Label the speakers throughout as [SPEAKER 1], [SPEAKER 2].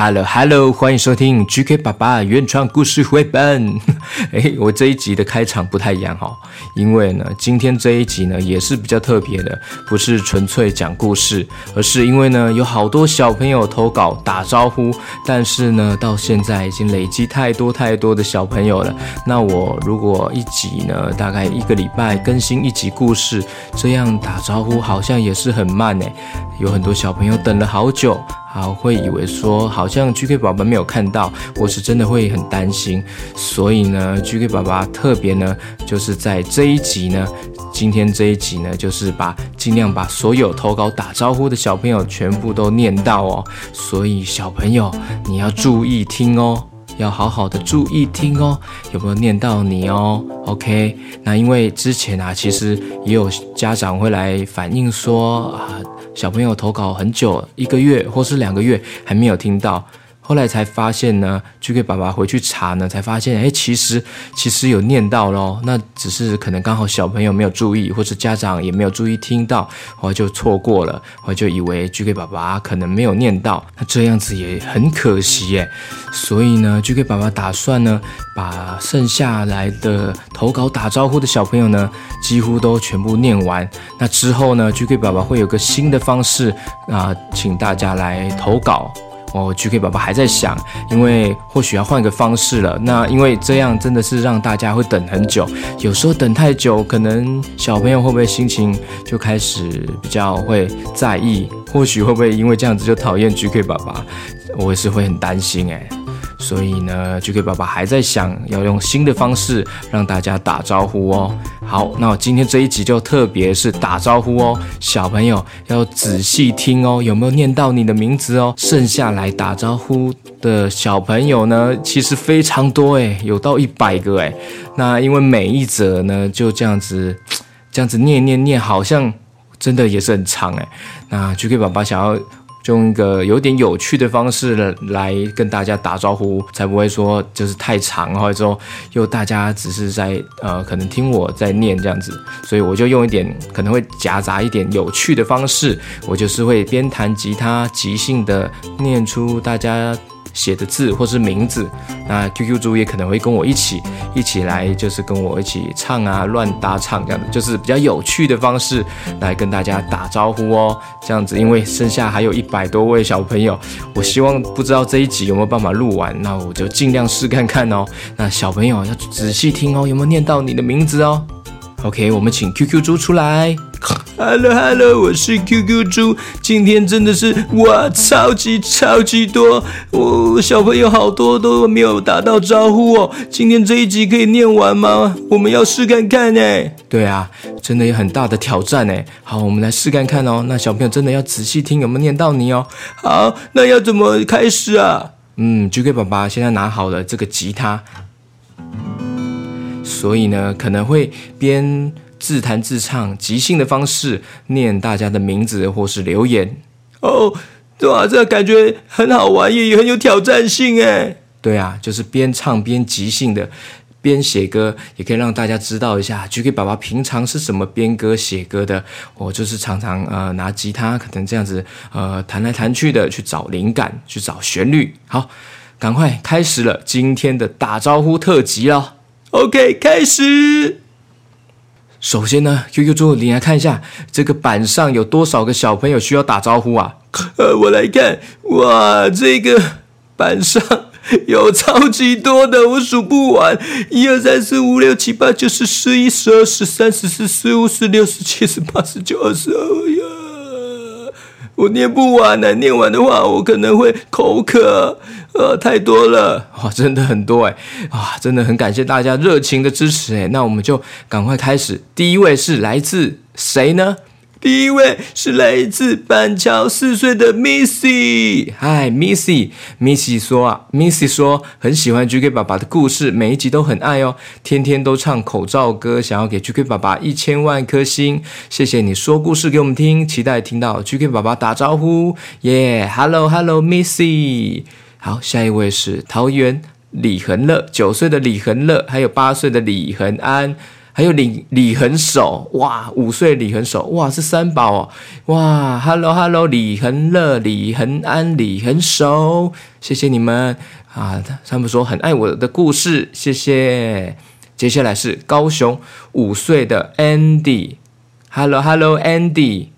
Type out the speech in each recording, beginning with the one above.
[SPEAKER 1] Hello Hello，欢迎收听 GK 爸爸原创故事绘本。诶，我这一集的开场不太一样哈，因为呢，今天这一集呢也是比较特别的，不是纯粹讲故事，而是因为呢有好多小朋友投稿打招呼，但是呢到现在已经累积太多太多的小朋友了。那我如果一集呢大概一个礼拜更新一集故事，这样打招呼好像也是很慢诶，有很多小朋友等了好久。好，会以为说好像 GK 宝宝没有看到，我是真的会很担心。所以呢，GK 宝宝特别呢，就是在这一集呢，今天这一集呢，就是把尽量把所有投稿打招呼的小朋友全部都念到哦。所以小朋友你要注意听哦，要好好的注意听哦，有没有念到你哦？OK，那因为之前啊，其实也有家长会来反映说啊。小朋友投稿很久，一个月或是两个月还没有听到。后来才发现呢，GK 爸爸回去查呢，才发现，哎，其实其实有念到咯，那只是可能刚好小朋友没有注意，或者家长也没有注意听到，我就错过了，我就以为 GK 爸爸可能没有念到，那这样子也很可惜耶。所以呢，GK 爸爸打算呢，把剩下来的投稿打招呼的小朋友呢，几乎都全部念完。那之后呢，GK 爸爸会有个新的方式啊，请大家来投稿。哦，GK 爸爸还在想，因为或许要换个方式了。那因为这样真的是让大家会等很久，有时候等太久，可能小朋友会不会心情就开始比较会在意？或许会不会因为这样子就讨厌 GK 爸爸？我也是会很担心诶。所以呢，GK 爸爸还在想要用新的方式让大家打招呼哦。好，那我今天这一集就特别是打招呼哦，小朋友要仔细听哦，有没有念到你的名字哦？剩下来打招呼的小朋友呢，其实非常多诶，有到一百个诶。那因为每一则呢就这样子，这样子念念念，好像真的也是很长诶。那 GK 爸爸想要。用一个有点有趣的方式来跟大家打招呼，才不会说就是太长，或者说又大家只是在呃可能听我在念这样子，所以我就用一点可能会夹杂一点有趣的方式，我就是会边弹吉他即兴的念出大家写的字或是名字，那 QQ 猪也可能会跟我一起一起来，就是跟我一起唱啊，乱搭唱这样的，就是比较有趣的方式来跟大家打招呼哦。这样子，因为剩下还有一百多位小朋友，我希望不知道这一集有没有办法录完，那我就尽量试看看哦。那小朋友要仔细听哦，有没有念到你的名字哦？OK，我们请 QQ 猪出来。Hello Hello，我是 QQ 猪，今天真的是哇，超级超级多，我、哦、小朋友好多都没有打到招呼哦。今天这一集可以念完吗？我们要试看看呢。对啊，真的有很大的挑战呢。好，我们来试看看哦。那小朋友真的要仔细听，有没有念到你哦？好，那要怎么开始啊？嗯，GK 爸爸现在拿好了这个吉他，所以呢可能会边。自弹自唱，即兴的方式念大家的名字或是留言哦，哇，这感觉很好玩，也很有挑战性哎。对啊，就是边唱边即兴的，边写歌，也可以让大家知道一下，GK 爸爸平常是怎么编歌写歌的。我就是常常呃拿吉他，可能这样子呃弹来弹去的去找灵感，去找旋律。好，赶快开始了今天的打招呼特辑了。OK，开始。首先呢，QQ 猪，你来看一下这个板上有多少个小朋友需要打招呼啊？呃，我来看，哇，这个板上有超级多的，我数不完，一二三四五六七八九十十一十二十三十四十五十六十七十八十九二十二呀，我念不完呢，念完的话我可能会口渴。呃，太多了，哇，真的很多哎，啊，真的很感谢大家热情的支持哎，那我们就赶快开始。第一位是来自谁呢？第一位是来自板桥四岁的 Missy。嗨，Missy，Missy 说啊，Missy 说很喜欢 GK 爸爸的故事，每一集都很爱哦，天天都唱口罩歌，想要给 GK 爸爸一千万颗星。谢谢你说故事给我们听，期待听到 GK 爸爸打招呼。耶，Hello，Hello，Missy。好，下一位是桃园李恒乐，九岁的李恒乐，还有八岁的李恒安。还有李李恒守，哇，五岁李恒守，哇，是三宝哦，哇，Hello Hello，李恒乐、李恒安、李恒守，谢谢你们啊！他们说很爱我的故事，谢谢。接下来是高雄五岁的 Andy，Hello Hello Andy。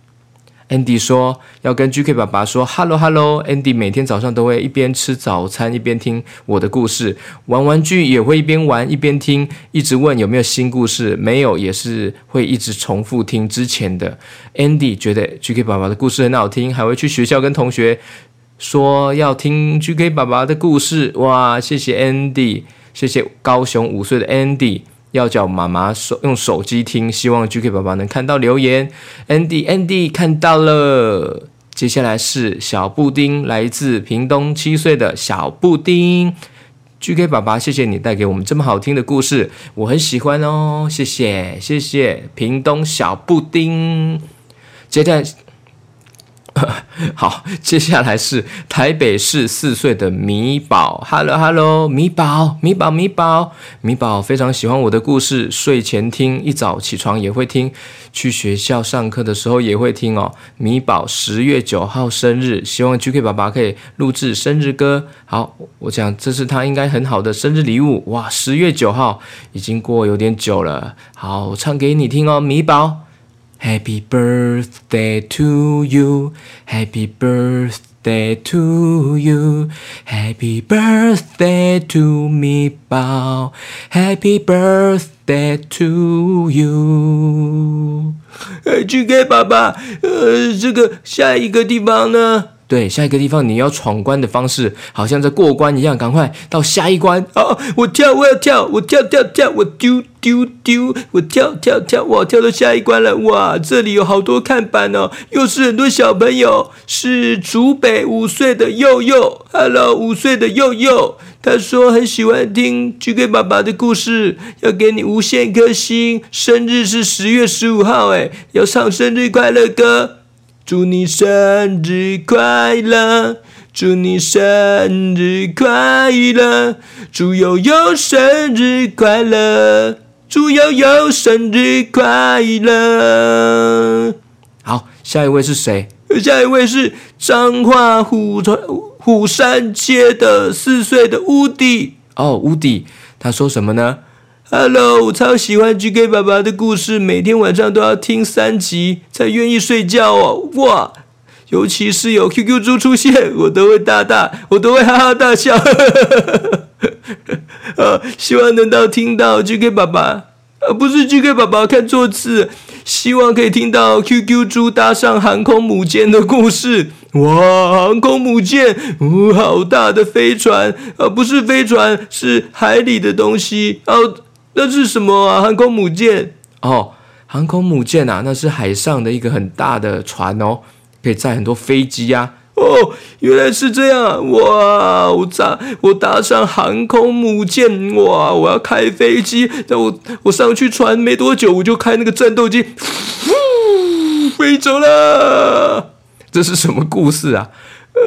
[SPEAKER 1] Andy 说要跟 GK 爸爸说 Hello Hello。Andy 每天早上都会一边吃早餐一边听我的故事，玩玩具也会一边玩一边听，一直问有没有新故事，没有也是会一直重复听之前的。Andy 觉得 GK 爸爸的故事很好听，还会去学校跟同学说要听 GK 爸爸的故事。哇，谢谢 Andy，谢谢高雄五岁的 Andy。要叫妈妈手用手机听，希望 GK 爸爸能看到留言。Andy Andy 看到了，接下来是小布丁，来自屏东七岁的小布丁。GK 爸爸，谢谢你带给我们这么好听的故事，我很喜欢哦，谢谢谢谢屏东小布丁。接下来。好，接下来是台北市四岁的米宝，Hello Hello，米宝米宝米宝米宝非常喜欢我的故事，睡前听，一早起床也会听，去学校上课的时候也会听哦。米宝十月九号生日，希望 GK 爸爸可以录制生日歌。好，我想这是他应该很好的生日礼物。哇，十月九号已经过有点久了，好，我唱给你听哦，米宝。Happy birthday to you, Happy birthday to you, Happy birthday to 米宝，Happy birthday to you。呃，GK 爸爸，呃，这个下一个地方呢？ 对，下一个地方你要闯关的方式，好像在过关一样，赶快到下一关。哦，我跳，我要跳，我跳跳跳，我丢丢丢，我跳跳跳，我跳到下一关了。哇，这里有好多看板哦，又是很多小朋友，是竹北五岁的佑佑。Hello，五岁的佑佑，他说很喜欢听 GK 爸爸的故事，要给你无限颗星。生日是十月十五号，哎，要唱生日快乐歌。祝你生日快乐！祝你生日快乐！祝悠悠生日快乐！祝悠悠生日快乐！好，下一位是谁？下一位是彰化虎川虎山街的四岁的乌迪。哦，乌迪，他说什么呢？Hello，我超喜欢 GK 爸爸的故事，每天晚上都要听三集才愿意睡觉哦。哇，尤其是有 QQ 猪出现，我都会大大，我都会哈哈大笑。啊，希望能到听到 GK 爸爸，啊，不是 GK 爸爸看错字，希望可以听到 QQ 猪搭上航空母舰的故事。哇，航空母舰，哦，好大的飞船，啊，不是飞船，是海里的东西哦。那是什么啊？航空母舰哦，航空母舰啊，那是海上的一个很大的船哦，可以载很多飞机呀。哦，原来是这样哇！我搭我搭上航空母舰哇！我要开飞机，那我我上去船没多久，我就开那个战斗机，飞走了。这是什么故事啊？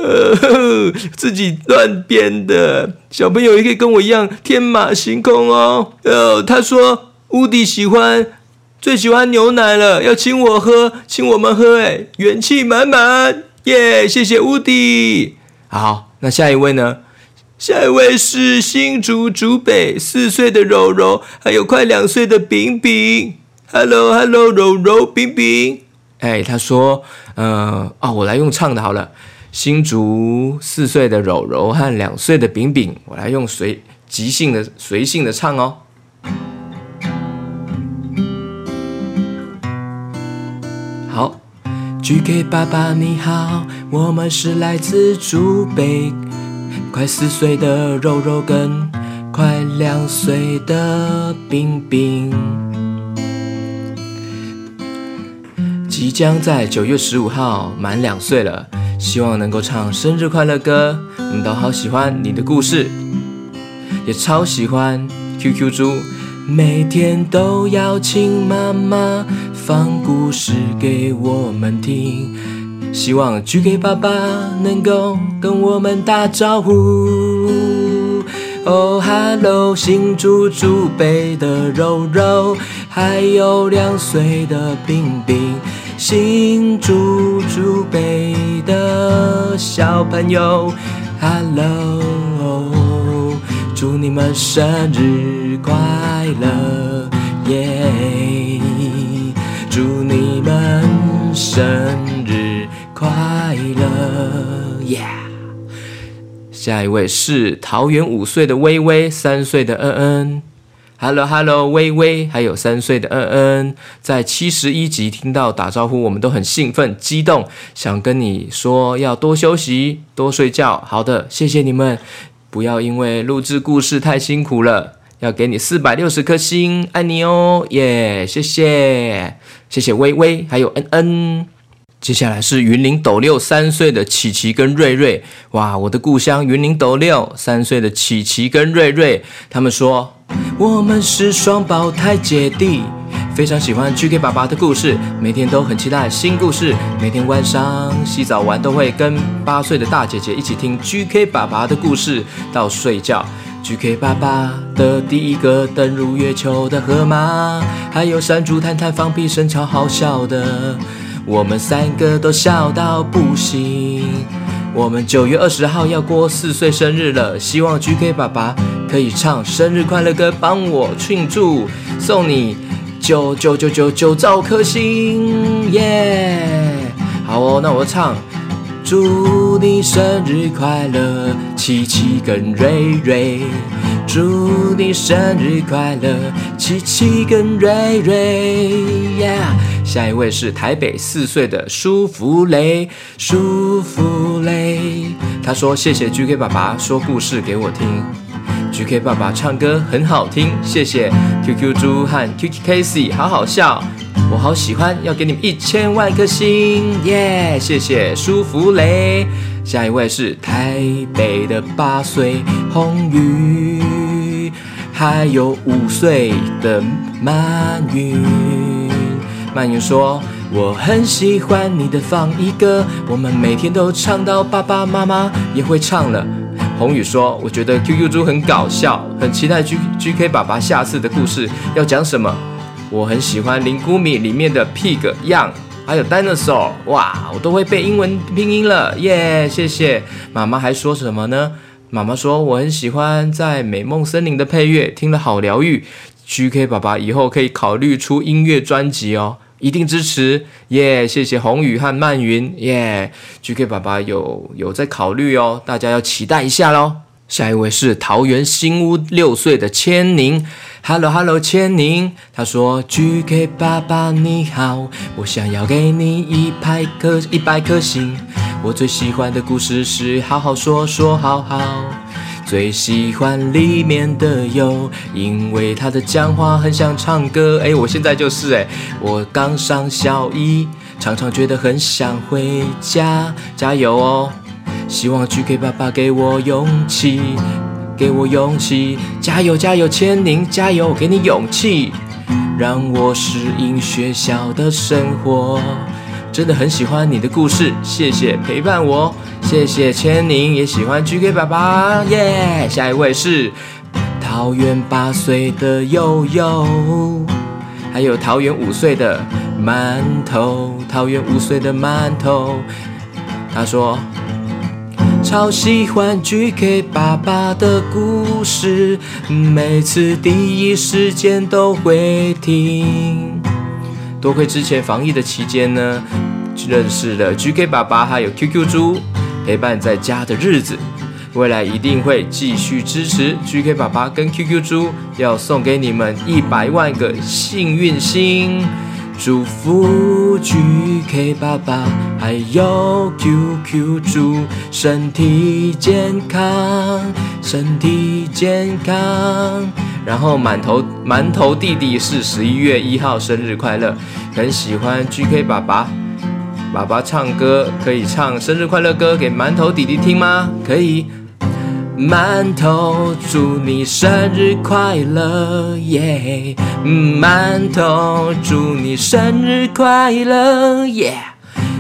[SPEAKER 1] 呃，自己乱编的，小朋友也可以跟我一样天马行空哦。呃，他说乌迪喜欢，最喜欢牛奶了，要请我喝，请我们喝，哎，元气满满，耶！谢谢乌迪。好，那下一位呢？下一位是新竹竹北四岁的柔柔，还有快两岁的饼饼。Hello，Hello，柔柔饼饼。哎，他说，呃，哦，我来用唱的好了。新竹四岁的柔柔和两岁的饼饼，我来用随即兴的随性的唱哦。好，GK 爸爸你好，我们是来自竹北，快四岁的柔柔跟快两岁的饼饼，即将在九月十五号满两岁了。希望能够唱生日快乐歌，我们都好喜欢你的故事，也超喜欢 QQ 猪，每天都要请妈妈放故事给我们听。希望 GK 爸爸能够跟我们打招呼。哦，哈喽，新猪猪背的肉肉。还有两岁的冰冰，新竹竹北的小朋友，Hello，祝你们生日快乐，耶、祝你们生日快乐，耶、下一位是桃园五岁的微微，三岁的恩恩。Hello Hello，微微，还有三岁的恩恩，在七十一集听到打招呼，我们都很兴奋激动，想跟你说要多休息，多睡觉。好的，谢谢你们，不要因为录制故事太辛苦了，要给你四百六十颗星，爱你哦，耶、谢谢，谢谢微微，还有恩恩。接下来是云林斗六三岁的琪琪跟瑞瑞，哇，我的故乡云林斗六三岁的琪琪跟瑞瑞，他们说我们是双胞胎姐弟，非常喜欢 GK 爸爸的故事，每天都很期待新故事，每天晚上洗澡完都会跟八岁的大姐姐一起听 GK 爸爸的故事到睡觉。GK 爸爸的第一个登入月球的河马，还有山猪探探放屁声超好笑的。我们三个都笑到不行。我们九月二十号要过四岁生日了，希望 GK 爸爸可以唱生日快乐歌，帮我庆祝，送你九九九九九兆颗星，耶！好哦，那我唱，祝你生日快乐，琪琪跟瑞瑞。祝你生日快乐，琪琪跟瑞瑞耶下一位是台北四岁的舒芙蕾，舒芙蕾，他说谢谢 GK 爸爸说故事给我听，GK 爸爸唱歌很好听，谢谢 QQ 猪和 QQ Casey，好好笑，我好喜欢，要给你们一千万颗星，耶！谢谢舒芙蕾。下一位是台北的八岁红宇，还有五岁的曼云。曼云说：“我很喜欢你的放一歌，我们每天都唱到爸爸妈妈也会唱了。”红宇说：“我觉得 QQ 猪很搞笑，很期待 G GK 爸爸下次的故事要讲什么。我很喜欢林谷米里面的 pig young。”还有 dinosaur，哇，我都会背英文拼音了，耶！谢谢妈妈还说什么呢？妈妈说我很喜欢在美梦森林的配乐，听了好疗愈。GK 爸爸以后可以考虑出音乐专辑哦，一定支持，耶！谢谢红雨和曼云，耶！GK 爸爸有有在考虑哦，大家要期待一下喽。下一位是桃园新屋六岁的千宁，Hello Hello 千宁，他说 GK 爸爸你好，我想要给你一百颗一百颗星。我最喜欢的故事是好好说说好好，最喜欢里面的有，因为他的讲话很像唱歌。哎，我现在就是哎，我刚上小一，常常觉得很想回家，加油哦！希望 GK 爸爸给我勇气，给我勇气，加油加油，千宁加油，给你勇气，让我适应学校的生活。真的很喜欢你的故事，谢谢陪伴我，谢谢千宁，也喜欢 GK 爸爸，耶、下一位是桃园八岁的悠悠，还有桃园五岁的馒头，桃园五岁的馒头，他说。超喜欢 GK 爸爸的故事，每次第一时间都会听。多亏之前防疫的期间呢，认识了 GK 爸爸还有 QQ 猪陪伴在家的日子，未来一定会继续支持 GK 爸爸跟 QQ 猪，要送给你们一百万个幸运星。祝福 GK 爸爸还有 QQ 猪身体健康，身体健康。然后馒头馒头弟弟是十一月一号生日快乐，很喜欢 GK 爸爸。爸爸唱歌可以唱生日快乐歌给馒头弟弟听吗？可以。馒头，祝你生日快乐，耶！馒头，祝你生日快乐，耶！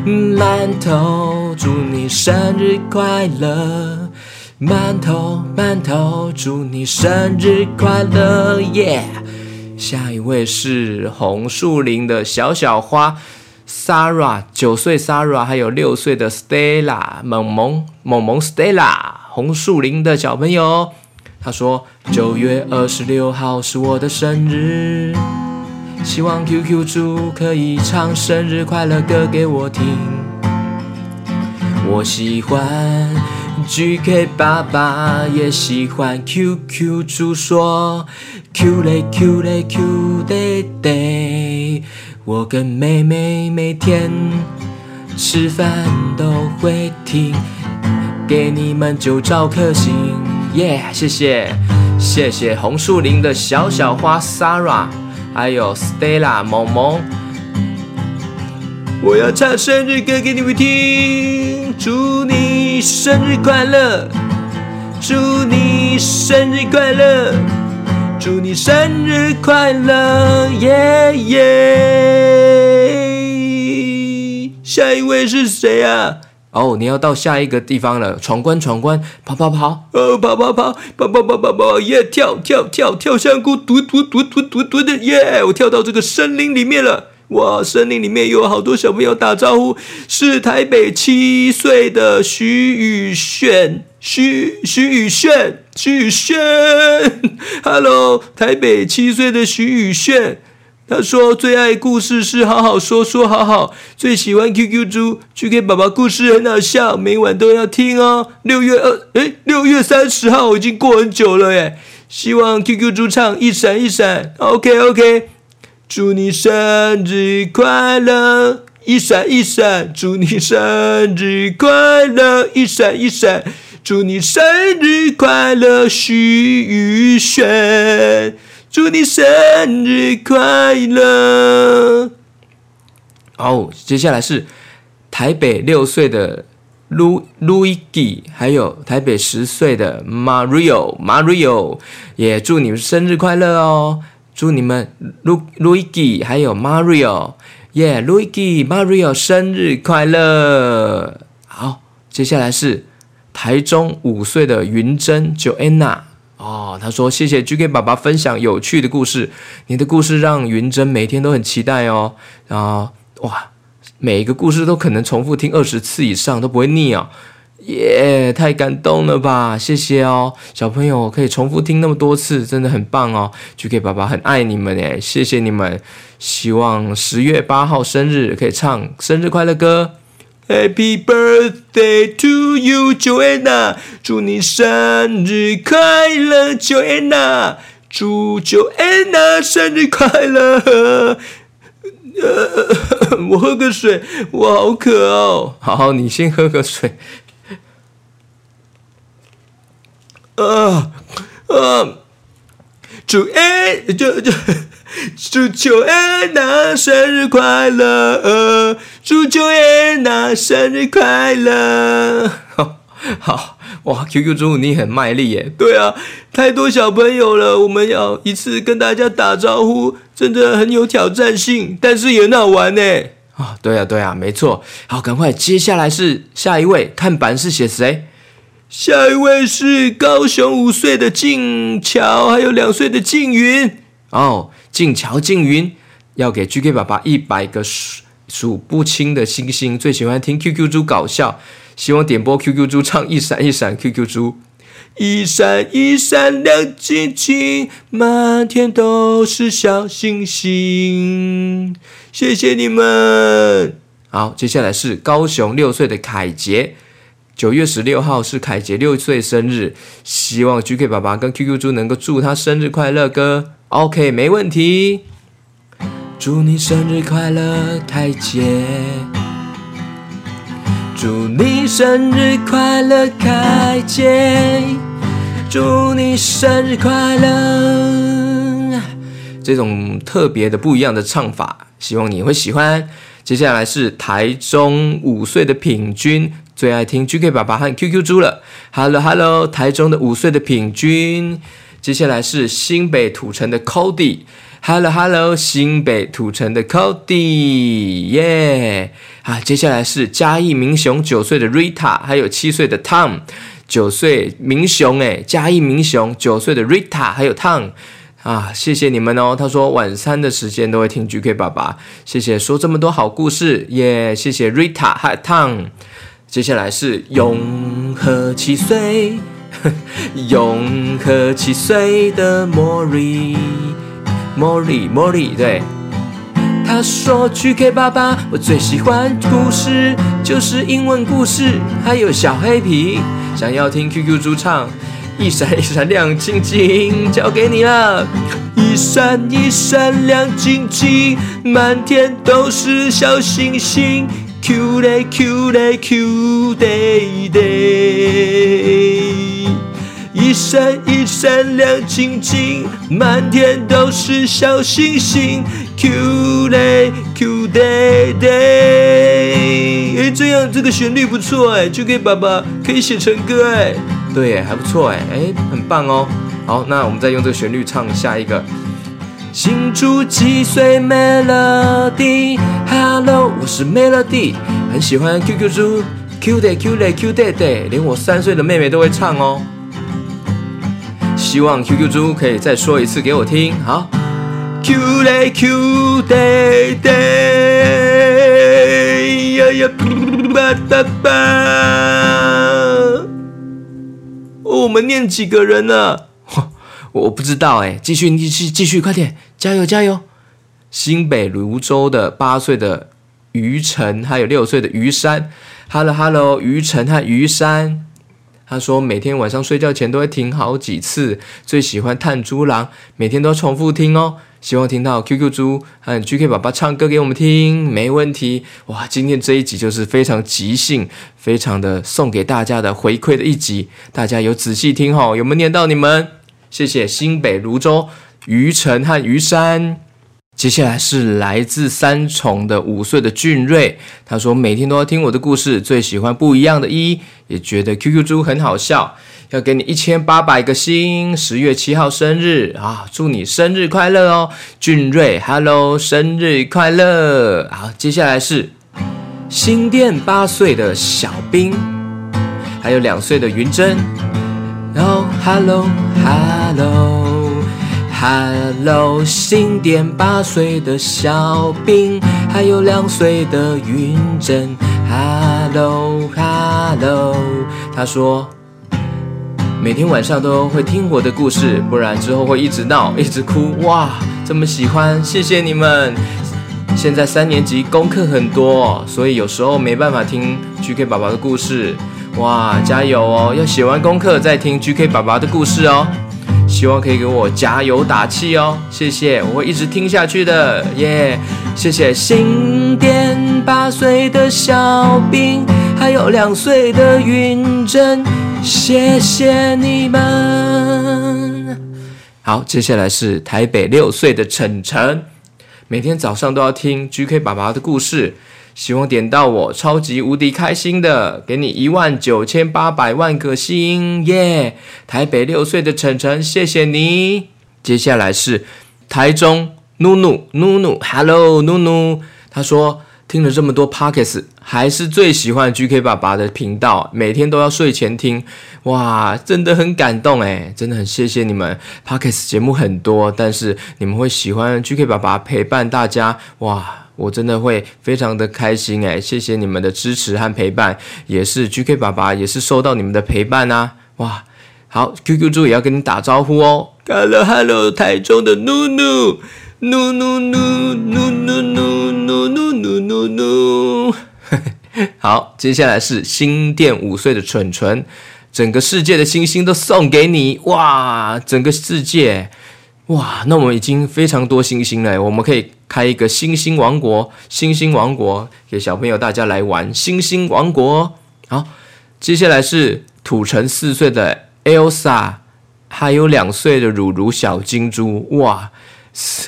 [SPEAKER 1] 馒头，祝你生日快乐，馒头，馒头，祝你生日快乐，耶！下一位是红树林的小小花 Sarah，九岁 Sarah，还有六岁的 Stella，萌萌萌萌 Stella，红树林的小朋友。他说：“九月二十六号是我的生日，希望 QQ 猪可以唱生日快乐歌给我听。我喜欢 GK 爸爸，也喜欢 QQ 猪说 Q 嘞 Q 嘞 Q 爹爹。我跟妹妹每天吃饭都会听，给你们九兆颗星。”耶，yeah, 谢谢，谢谢红树林的小小花 Sarah，还有 Stella 萌萌。我要唱生日歌给你们听，祝你生日快乐，祝你生日快乐，祝你生日快乐，耶耶！下一位是谁啊？哦，你要到下一个地方了，闯关闯关，跑跑跑，哦，跑跑跑，跑跑跑跑跑，耶，跳跳跳跳香菇，突突突突突突的，耶，我跳到这个森林里面了，哇，森林里面有好多小朋友打招呼，是台北七岁的徐宇炫，徐徐宇炫，徐宇炫，Hello，台北七岁的徐宇炫。他说最爱故事是好好说说好好，最喜欢 QQ 猪，GK 宝宝故事很好笑，每晚都要听哦。六月二，诶，六月三十号已经过很久了耶，希望 QQ 猪唱一闪一闪，OK OK，祝你生日快乐，一闪一闪，祝你生日快乐，一闪一闪，祝你生日快乐，许宇轩。祝你生日快乐！哦，接下来是台北六岁的 Lu Luigi，，还有台北十岁的 Mario Mario，也祝你们生日快乐哦！祝你们 Lu i g i 还有 Mario，耶，，Luigi Mario 生日快乐！好，接下来是台中五岁的云珍 Joanna。哦，他说谢谢 GK 爸爸分享有趣的故事，你的故事让云珍每天都很期待哦。然后哇，每一个故事都可能重复听二十次以上都不会腻哦。耶，太感动了吧！谢谢哦，小朋友可以重复听那么多次，真的很棒哦。GK 爸爸很爱你们诶，谢谢你们。希望十月八号生日可以唱生日快乐歌。Happy birthday to you, Joanna！祝你生日快乐，Joanna！祝 Joanna 生日快乐。呃，我喝个水，我好渴哦。好，你先喝个水。呃，呃！祝哎，就就。祝秋艾娜生日快乐！呃祝秋艾娜生日快乐！好，好哇！QQ 猪你很卖力耶！对啊，太多小朋友了，我们要一次跟大家打招呼，真的很有挑战性，但是也很好玩呢。啊，对啊，对啊，没错。好，赶快，接下来是下一位，看板是写谁？下一位是高雄五岁的静乔，还有两岁的静云。哦。静乔、静云要给 GK 爸爸一百个数数不清的星星。最喜欢听 QQ 猪搞笑，希望点播 QQ 猪唱一闪一闪 QQ 猪，一闪一闪亮晶晶，满天都是小星星。谢谢你们。好，接下来是高雄六岁的凯杰，九月十六号是凯杰六岁生日，希望 GK 爸爸跟 QQ 猪能够祝他生日快乐歌。OK，没问题。祝你生日快乐，凯杰！祝你生日快乐，凯杰！祝你生日快乐。这种特别的、不一样的唱法，希望你会喜欢。接下来是台中五岁的品君，最爱听 GK 爸爸和 QQ 猪了。Hello，Hello，台中的五岁的品君。接下来是新北土城的 Cody，Hello Hello，新北土城的 Cody，耶！啊，接下来是嘉义明雄九岁的 Rita，还有七岁的 Tom，九岁明雄诶，嘉义明雄九岁的 Rita 还有 Tom，啊，谢谢你们哦。他说晚餐的时间都会听 GK 爸爸，谢谢说这么多好故事耶，yeah, 谢谢 Rita 和 Tom。接下来是永和七岁，永和七岁的莫莉，莫莉莫莉对。他说：“GK 爸爸，我最喜欢故事，就是英文故事，还有小黑皮。想要听 QQ 猪唱，一闪一闪亮晶晶，交给你了。一闪一闪亮晶晶，满天都是小星星。Q 嘞 Q 嘞 Q 哒哒。”一闪一闪亮晶晶，满天都是小星星。Q 嘞 Q 哒哒，哎，这样这个旋律不错哎，就给爸爸可以写成歌哎。对，还不错哎，哎，很棒哦。好，那我们再用这个旋律唱下一个。新出几岁 Melody，Hello，我是 Melody，很喜欢 QQ 猪，Q 哒 Q 嘞 Q 哒哒，连我三岁的妹妹都会唱哦。希望 QQ 猪可以再说一次给我听，好。Q 嘞 Q 哒哒，呀呀吧吧吧。我们念几个人呢？我不知道哎，继续继续继续，快点，加油加油！新北泸州的八岁的于晨，还有六岁的于山。Hello Hello，于晨和于山。他说每天晚上睡觉前都会听好几次，最喜欢探猪郎，每天都要重复听哦。希望听到 QQ 猪和 GK 爸爸唱歌给我们听，没问题。哇，今天这一集就是非常即兴，非常的送给大家的回馈的一集，大家有仔细听哦，有没有念到你们？谢谢新北泸州于晨和于山。接下来是来自三重的五岁的俊瑞，他说每天都要听我的故事，最喜欢不一样的一，也觉得 QQ 猪很好笑，要给你一千八百个心，十月七号生日啊，祝你生日快乐哦，俊瑞，Hello，生日快乐。好，接下来是新店八岁的小兵，还有两岁的云珍，然后 Hello，Hello。Hello，新店八岁的小兵，还有两岁的云珍。Hello，Hello，他说每天晚上都会听我的故事，不然之后会一直闹，一直哭。哇，这么喜欢，谢谢你们。现在三年级功课很多，所以有时候没办法听 GK 宝宝的故事。哇，加油哦，要写完功课再听 GK 爸爸的故事哦。希望可以给我加油打气哦，谢谢，我会一直听下去的，耶、yeah！谢谢新店八岁的小兵，还有两岁的云珍，谢谢你们。好，接下来是台北六岁的晨晨，每天早上都要听 GK 爸爸的故事。希望点到我，超级无敌开心的，给你一万九千八百万个心，耶！台北六岁的晨晨，谢谢你。接下来是台中努努努努，Hello 努努，他说听了这么多 Podcast，还是最喜欢 GK 爸爸的频道，每天都要睡前听，哇，真的很感动诶，真的很谢谢你们。Podcast 节目很多，但是你们会喜欢 GK 爸爸陪伴大家，哇。我真的会非常的开心哎，谢谢你们的支持和陪伴，也是 GK 爸爸也是收到你们的陪伴呐，哇，好，QQ 猪也要跟你打招呼哦，Hello Hello，台中的努努努努努努努努努努努努，好，接下来是新店五岁的蠢蠢，整个世界的星星都送给你，哇，整个世界。哇，那我们已经非常多星星了，我们可以开一个星星王国，星星王国给小朋友大家来玩星星王国。好，接下来是土城四岁的 Elsa，还有两岁的乳乳小金猪，哇，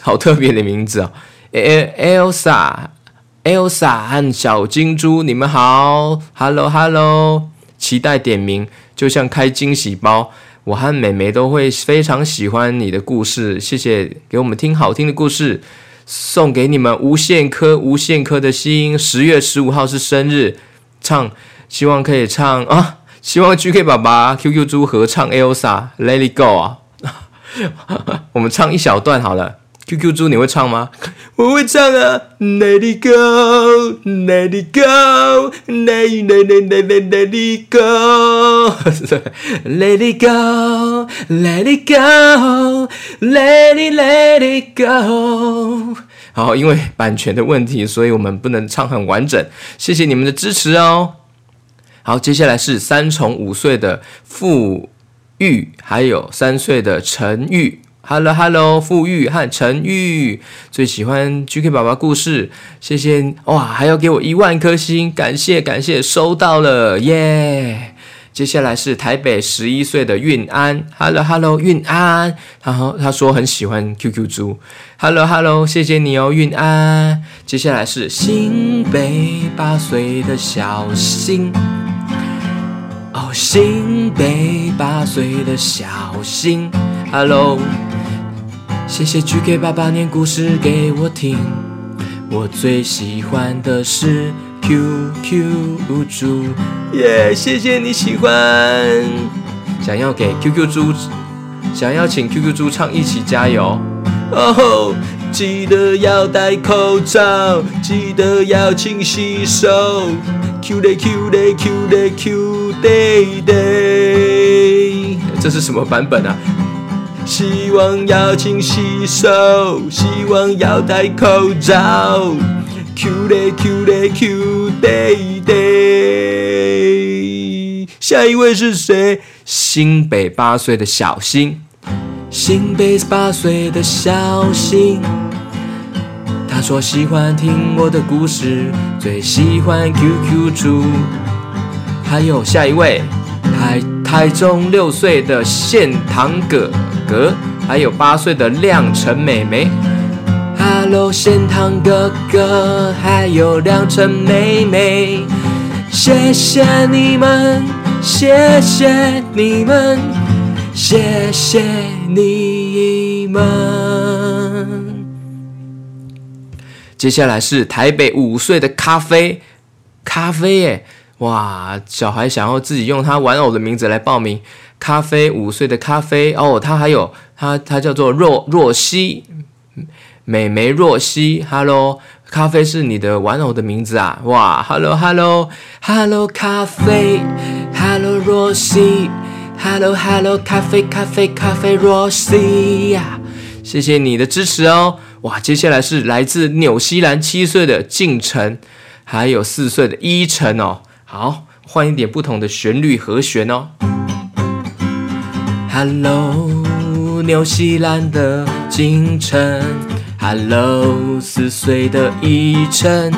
[SPEAKER 1] 好特别的名字哦，Elsa，Elsa 和小金猪，你们好，Hello Hello，期待点名，就像开惊喜包。我和妹妹都会非常喜欢你的故事，谢谢给我们听好听的故事，送给你们无限颗无限颗的心。十月十五号是生日，唱希望可以唱啊，希望 GK 爸爸 QQ 猪合唱 Elsa Let It Go 啊，我们唱一小段好了。QQ 猪，你会唱吗？我会唱啊，Let it go，Let it go，Let Let Let Let Let Let it go，Let it go，Let it go，Let it Let it go。好，因为版权的问题，所以我们不能唱很完整。谢谢你们的支持哦。好，接下来是三重五岁的傅玉，还有三岁的陈玉。Hello，Hello，富裕和陈玉最喜欢 GK 爸爸故事，谢谢哇，还要给我一万颗星，感谢感谢，收到了耶。接下来是台北十一岁的运安，Hello，Hello，运安，然后他说很喜欢 QQ 猪，Hello，Hello，谢谢你哦，运安。接下来是新北八岁的小新。哦，新北八岁的小新，Hello，谢谢 GK 爸爸念故事给我听。我最喜欢的是 QQ 猪，耶，谢谢你喜欢。想要给 QQ 猪，想要请 QQ 猪唱一起加油。哦，记得要戴口罩，记得要勤洗手。Q day Q day Q day Q day day，这是什么版本啊？希望要勤洗手，希望要戴口罩。Q 嘞 Q 嘞 Q day day，下一位是谁？新北八岁的小新，新北八岁的小新。他说喜欢听我的故事，最喜欢 QQ 猪。还有下一位，台台中六岁的宪堂哥哥，还有八岁的亮晨妹妹。Hello，宪堂哥哥，还有亮晨妹妹，谢谢你们，谢谢你们，谢谢你们。接下来是台北五岁的咖啡，咖啡耶，哇！小孩想要自己用他玩偶的名字来报名，咖啡五岁的咖啡哦，他还有他他叫做若若曦，美眉若曦，Hello，咖啡是你的玩偶的名字啊，哇，Hello Hello Hello 咖啡，Hello 若曦，Hello Hello 咖啡咖啡咖啡若曦呀，谢谢你的支持哦。哇，接下来是来自纽西兰七岁的进程，还有四岁的依晨哦。好，换一点不同的旋律和弦哦。Hello，纽西兰的静晨，Hello，四岁的依晨。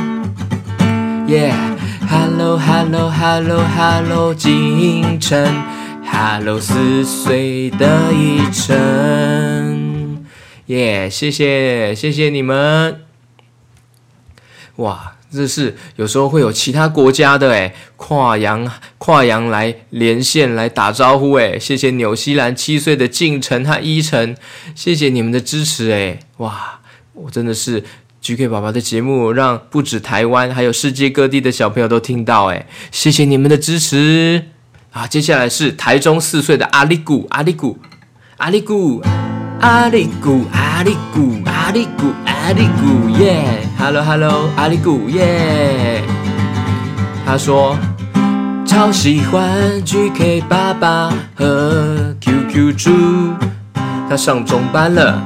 [SPEAKER 1] Yeah，Hello，Hello，Hello，Hello，静晨，Hello，四岁的依晨。耶，yeah, 谢谢谢谢你们！哇，这是有时候会有其他国家的诶，跨洋跨洋来连线来打招呼诶，谢谢纽西兰七岁的静晨和依晨，谢谢你们的支持诶，哇，我真的是 GK 爸爸的节目，让不止台湾，还有世界各地的小朋友都听到诶，谢谢你们的支持啊！接下来是台中四岁的阿里古阿里古阿里古。阿里咕阿里咕阿里咕阿里咕耶，Hello Hello 阿里咕耶。他说超喜欢 JK 爸爸和 QQ 猪，他上中班了。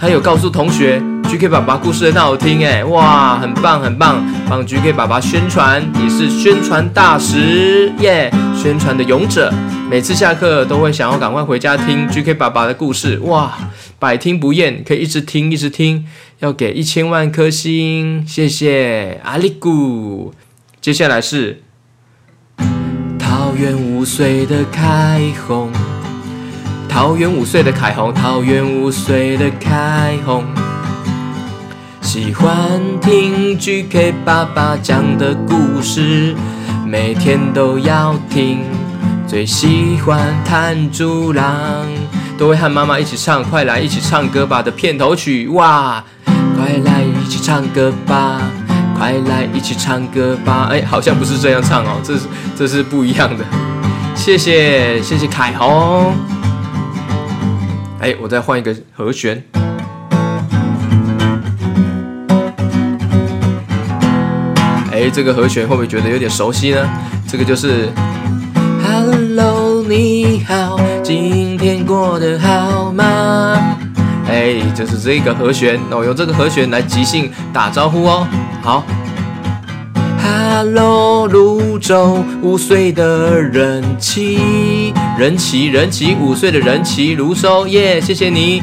[SPEAKER 1] 他有告诉同学 GK 爸爸故事很好听哎，哇，很棒很棒，帮 GK 爸爸宣传，你是宣传大使耶，宣传的勇者。每次下课都会想要赶快回家听 GK 爸爸的故事，哇，百听不厌，可以一直听一直听。要给一千万颗星，谢谢阿里咕。接下来是桃园五岁的凯红，桃园五岁的凯红，桃园五岁的凯红，喜欢听 GK 爸爸讲的故事，每天都要听。最喜欢弹珠郎，都会和妈妈一起唱《快来一起唱歌吧》的片头曲。哇，快来一起唱歌吧，快来一起唱歌吧。哎，好像不是这样唱哦，这是这是不一样的。谢谢谢谢凯红。哎，我再换一个和弦。哎，这个和弦会不会觉得有点熟悉呢？这个就是，Hello，你好，今天过得好吗？哎，就是这个和弦，那我用这个和弦来即兴打招呼哦。好，Hello，泸州五岁的人齐，人齐人齐，五岁的人齐，泸州耶，yeah, 谢谢你。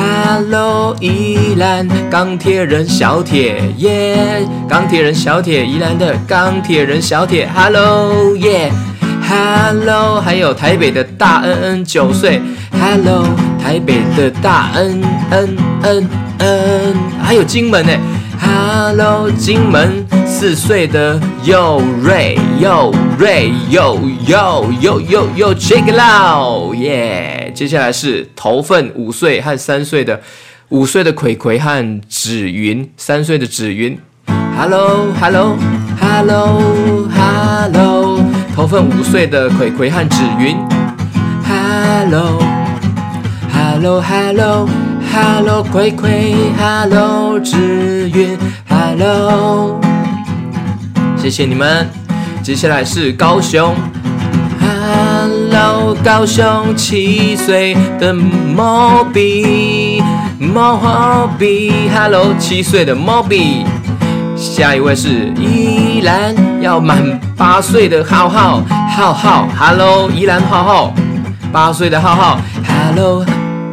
[SPEAKER 1] Hello，宜兰钢铁人小铁耶，钢铁人小铁，宜兰的钢铁人小铁，Hello 耶，Hello，还有台北的大恩恩九岁，Hello，台北的大恩恩恩恩，还有金门呢，Hello，金门四岁的又瑞又瑞又又又又又，Check it out 耶。接下来是头份五岁和三岁的五岁的葵葵和芷云，三岁的芷云。Hello Hello Hello Hello，头份五岁的葵葵和芷云。Hello Hello Hello Hello 葵葵，Hello 芷云，Hello，谢谢你们。接下来是高雄。Hello，高雄七岁的 Moby，Moby，Hello，七岁的 Moby。下一位是依兰要满八岁的浩浩，浩浩，Hello，依兰浩浩，八岁的浩浩，Hello，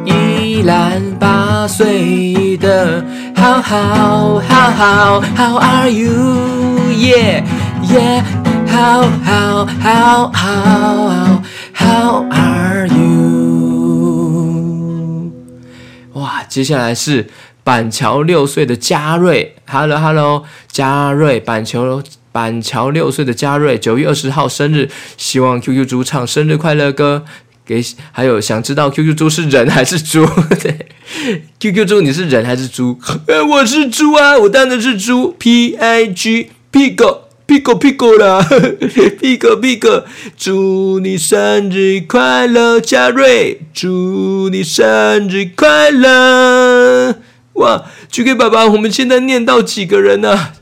[SPEAKER 1] 依兰八岁的浩浩，浩浩，How are you？Yeah，Yeah。How how how how are you？哇，接下来是板桥六岁的嘉瑞，Hello Hello，嘉瑞，板桥板桥六岁的嘉瑞，九月二十号生日，希望 QQ 猪唱生日快乐歌给，还有想知道 QQ 猪是人还是猪？对，QQ 猪你是人还是猪？我是猪啊，我当然是猪，P I G Pig。Pig pig 啦，pig pig，祝你生日快乐，嘉瑞，祝你生日快乐。哇，GK 爸爸，我们现在念到几个人呢、啊？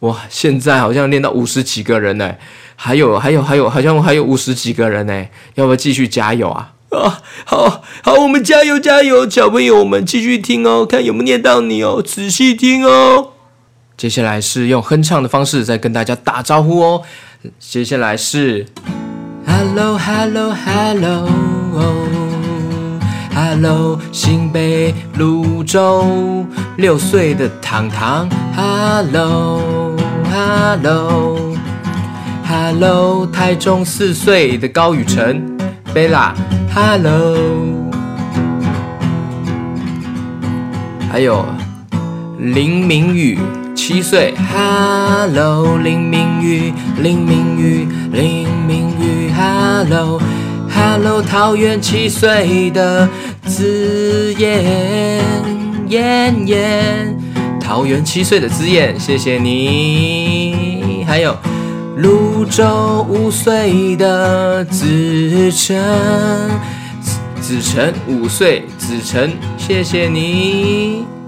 [SPEAKER 1] 哇，现在好像念到五十几个人呢，还有还有还有，好像还有五十几个人呢，要不要继续加油啊？啊，好好，我们加油加油，小朋友，我们继续听哦，看有没有念到你哦，仔细听哦。接下来是用哼唱的方式再跟大家打招呼哦。接下来是，Hello Hello Hello Hello，新北芦洲六岁的糖糖，Hello Hello Hello，台中四岁的高雨辰，Bella，Hello，还有林明宇。七岁，Hello，林明宇，林明宇，林明宇，Hello，Hello，桃园七岁的子燕，燕燕，桃园七岁的子燕，谢谢你。还有泸州五岁的子晨，子晨五岁，子晨，谢谢你。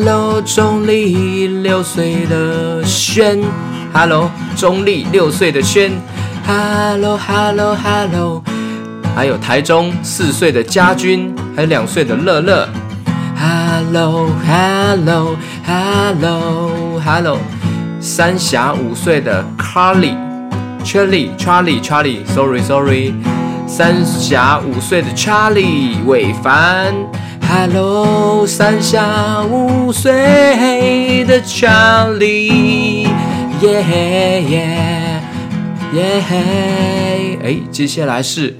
[SPEAKER 1] Hello，中坜六岁的轩，Hello，中坜六岁的轩，Hello，Hello，Hello，还有台中四岁的家军，还有两岁的乐乐，Hello，Hello，Hello，Hello，三峡五岁的 Charlie，Charlie，Charlie，Charlie，Sorry，Sorry，三峡五岁的 Charlie 伟凡。Hello，三下五岁的 Charlie，耶耶耶，哎，接下来是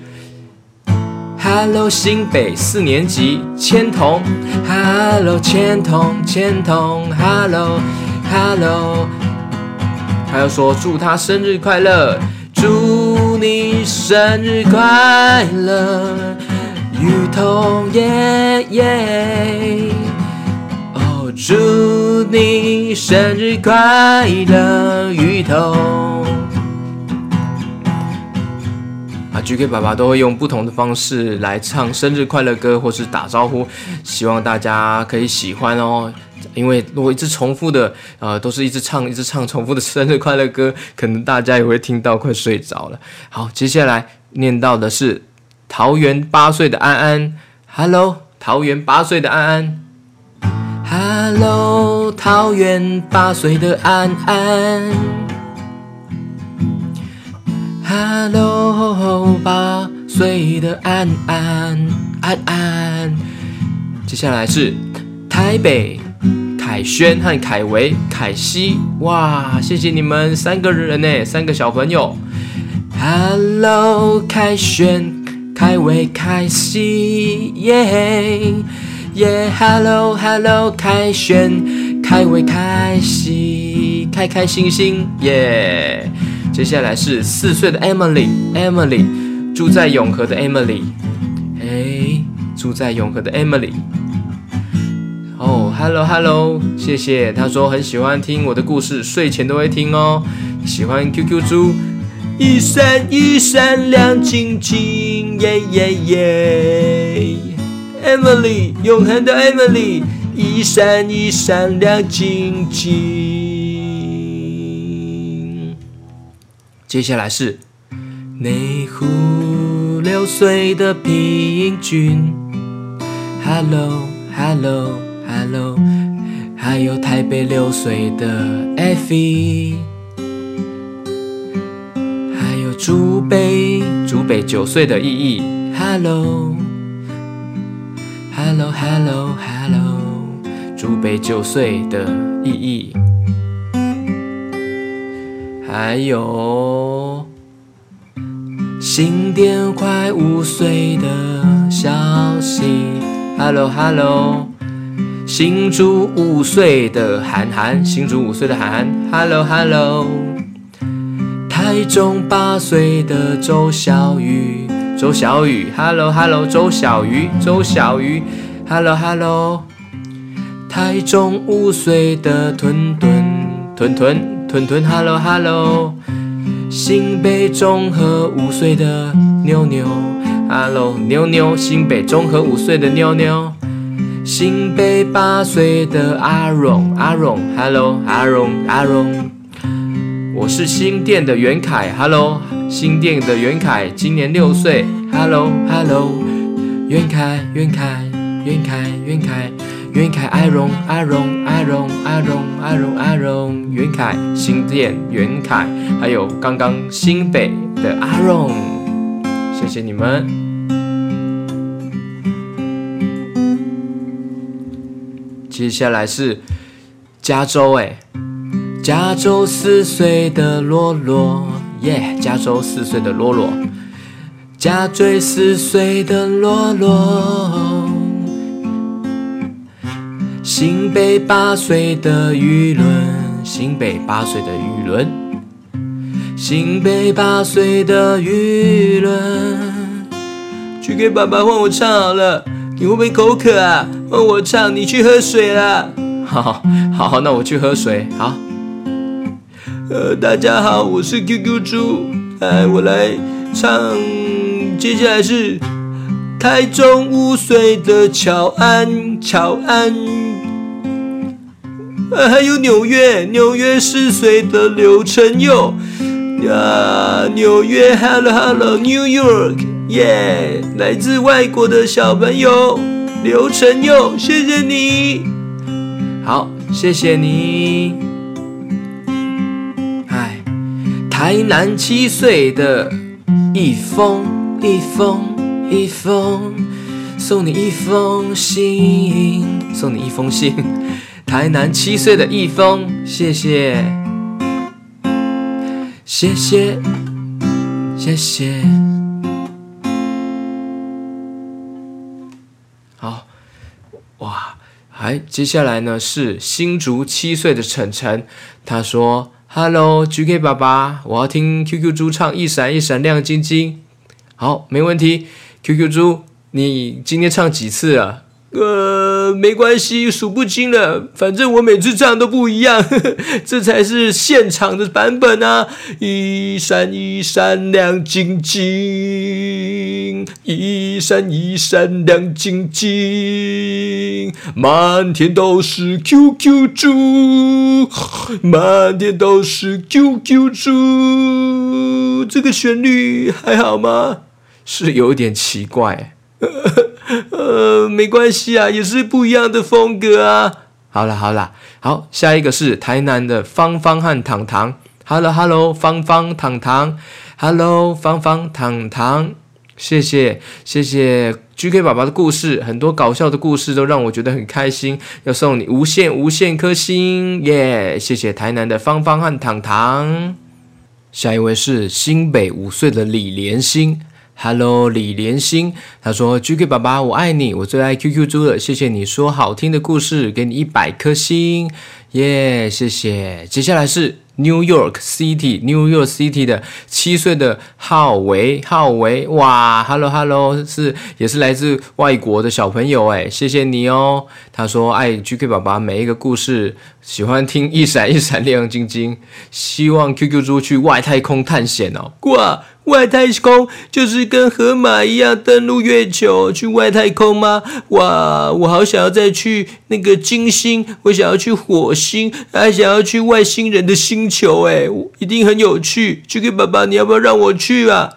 [SPEAKER 1] Hello，新北四年级千童，Hello，千童千童，Hello Hello，还要说祝他生日快乐，祝你生日快乐。雨桐耶耶，哦，祝你生日快乐，雨桐。啊，GK 爸爸都会用不同的方式来唱生日快乐歌或是打招呼，希望大家可以喜欢哦。因为如果一直重复的，呃，都是一直唱一直唱重复的生日快乐歌，可能大家也会听到快睡着了。好，接下来念到的是桃园八岁的安安，Hello，桃园八岁的安安。Hello，桃园八岁的安安。Hello，八岁的安安安安。接下来是台北凯轩和凯维凯西，哇，谢谢你们三个人呢，三个小朋友。Hello，凯轩、开胃开西，耶。耶，Hello Hello，凯旋，开胃开西，开开心心，耶、接下来是四岁的 Emily，Emily，住在永和的 Emily，哎，住在永和的 Emily。哦，Hello Hello，谢谢，他说很喜欢听我的故事，睡前都会听哦。喜欢 QQ 猪，一闪一闪亮晶晶，耶耶耶。Emily，永恒的 Emily，一闪一闪亮晶晶。接下来是内湖六岁的平均，Hello，Hello，Hello，还有台北六岁的 Effie，竹北，竹北九岁的意义，Hello。Hello，Hello，Hello，竹北九岁的意义，还有新店快五岁的消息。Hello，Hello，新竹五岁的涵涵，新竹五岁的涵涵。Hello，Hello，台中八岁的周小雨。周小雨，Hello Hello，周小鱼，周小鱼，Hello Hello，台中五岁的屯屯屯屯屯屯，Hello Hello，新北中和五岁的妞妞，Hello 妞妞，新北中和五岁的妞妞，新北八岁的阿荣阿荣，Hello 阿荣阿荣，我是新店的袁凯，Hello。新店的袁凯今年六岁，Hello Hello，袁凯袁凯袁凯袁凯袁凯阿荣阿荣阿荣阿荣阿荣阿荣袁凯新店袁凯，还有刚刚新北的阿荣，谢谢你们。接下来是加州哎，加州四岁的洛洛。耶！Yeah, 加州四岁的洛洛，加州四岁的洛洛，新北八岁的雨伦，新北八岁的雨伦，新北八岁的雨伦。去给爸爸换我唱好了，你会不会口渴啊？换我唱，你去喝水啦。好好好，那我去喝水。好。呃，大家好，我是 QQ 猪，哎，我来唱，接下来是台中五岁的乔安，乔安，呃，还有纽约，纽约四岁的刘成佑，呀，纽约，Hello Hello，New York，耶，来自外国的小朋友刘成佑，谢谢你，好，谢谢你。台南七岁的一封一封一封，送你一封信，送你一封信。台南七岁的一封，谢谢，谢谢，谢谢。好，哇，还接下来呢是新竹七岁的晨晨，他说。Hello，GK 爸爸，我要听 QQ 猪唱一闪一闪亮晶晶。好，没问题。QQ 猪，你今天唱几次啊？呃，没关系，数不清了，反正我每次唱都不一样，呵呵，这才是现场的版本啊！一闪一闪亮晶晶，一闪一闪亮晶晶，满天都是 QQ 猪，满天都是 QQ 猪，这个旋律还好吗？是有点奇怪。呃，没关系啊，也是不一样的风格啊。好了好了，好，下一个是台南的芳芳和糖糖。Hello Hello，芳芳糖糖，Hello 芳芳糖糖，谢谢谢谢 GK 爸爸的故事，很多搞笑的故事都让我觉得很开心，要送你无限无限颗星耶谢谢台南的芳芳和糖糖。下一位是新北五岁的李连心。Hello，李连心，他说：“GK 爸爸，我爱你，我最爱 QQ 猪了，谢谢你说好听的故事，给你一百颗星，耶，谢谢。”接下来是。New York City，New York City 的七岁的浩维，浩维，哇，Hello Hello，是也是来自外国的小朋友哎，谢谢你哦。他说爱 GK 爸爸每一个故事，喜欢听一闪一闪亮晶晶，希望 QQ 猪去外太空探险哦。哇，外太空就是跟河马一样登陆月球去外太空吗？哇，我好想要再去那个金星，我想要去火星，还想要去外星人的星。球哎，一定很有趣。Q Q 爸爸，你要不要让我去啊？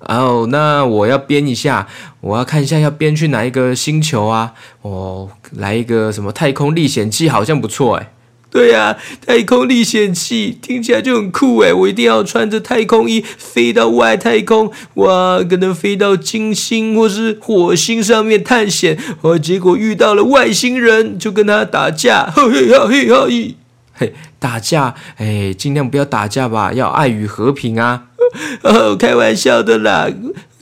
[SPEAKER 1] 哦，那我要编一下，我要看一下要编去哪一个星球啊？哦，来一个什么太空历险记，好像不错哎。对呀，太空历险记听起来就很酷哎，我一定要穿着太空衣飞到外太空，哇，可能飞到金星或是火星上面探险，哦，结果遇到了外星人，就跟他打架，嘿嘿嘿嘿。嘿，打架，哎，尽量不要打架吧，要爱与和平啊！哦，开玩笑的啦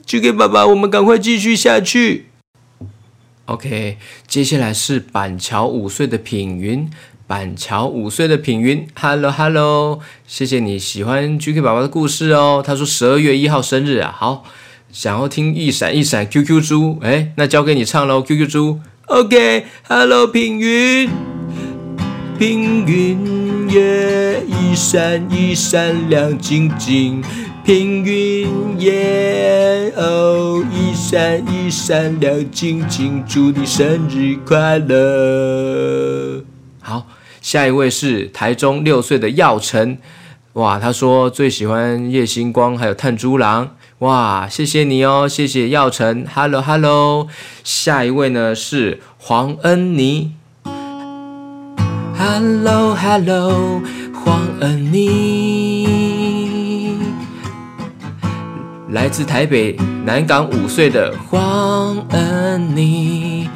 [SPEAKER 1] ，GK 爸爸，我们赶快继续下去。OK，接下来是板桥五岁的品云，板桥五岁的品云，Hello Hello，谢谢你喜欢 GK 爸爸的故事哦。他说十二月一号生日啊，好，想要听一闪一闪 QQ 猪，哎，那交给你唱喽，QQ 猪。OK，Hello 品云。平云耶，一闪一闪亮晶晶。平云耶，哦，一闪一闪亮晶晶。祝你生日快乐！好，下一位是台中六岁的耀成。哇，他说最喜欢夜星光，还有炭猪郎。哇，谢谢你哦，谢谢耀成。Hello Hello，下一位呢是黄恩妮。Hello Hello，黄恩妮，来自台北南港五岁的黄恩妮。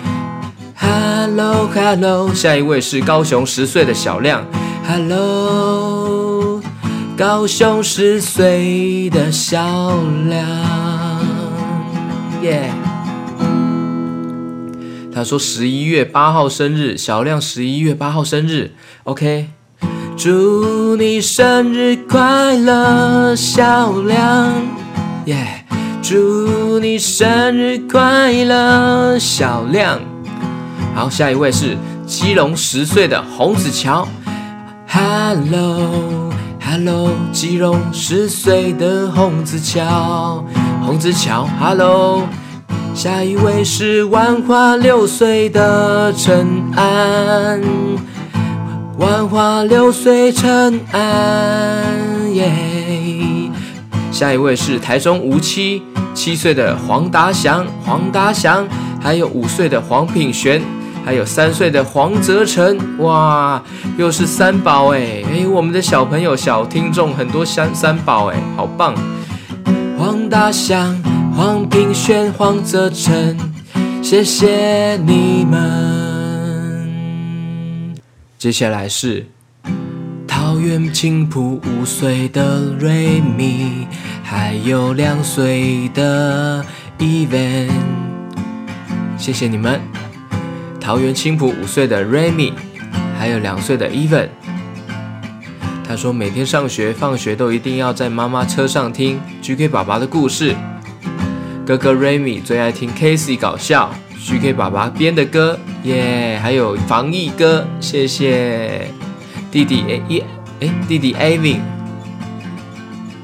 [SPEAKER 1] Hello Hello，下一位是高雄十岁的小亮。Hello，高雄十岁的小亮，耶、他说十一月八号生日，小亮十一月八号生日，OK，祝你生日快乐，小亮，耶，祝你生日快乐，小亮。好，下一位是基隆十岁的洪子乔，Hello Hello，基隆十岁的洪子乔，洪子乔，Hello。下一位是万华六岁的陈安，万华六岁陈安耶。下一位是台中无期七岁的黄达祥，黄达祥，还有五岁的黄品璇，还有三岁的黄泽成。哇，又是三宝哎哎，我们的小朋友小听众很多三三宝哎，好棒！黄大祥。黄平轩、黄泽成，谢谢你们。接下来是桃园青埔五岁的瑞米，还有两岁的 Even，谢谢你们。桃园青埔五岁的 Remy，，还有两岁的 Even，他说每天上学放学都一定要在妈妈车上听 GK 爸爸的故事。哥哥 Remy 最爱听 Casey 搞笑，GK 爸爸编的歌，耶，还有防疫歌，谢谢。弟弟哎耶哎弟弟 Avin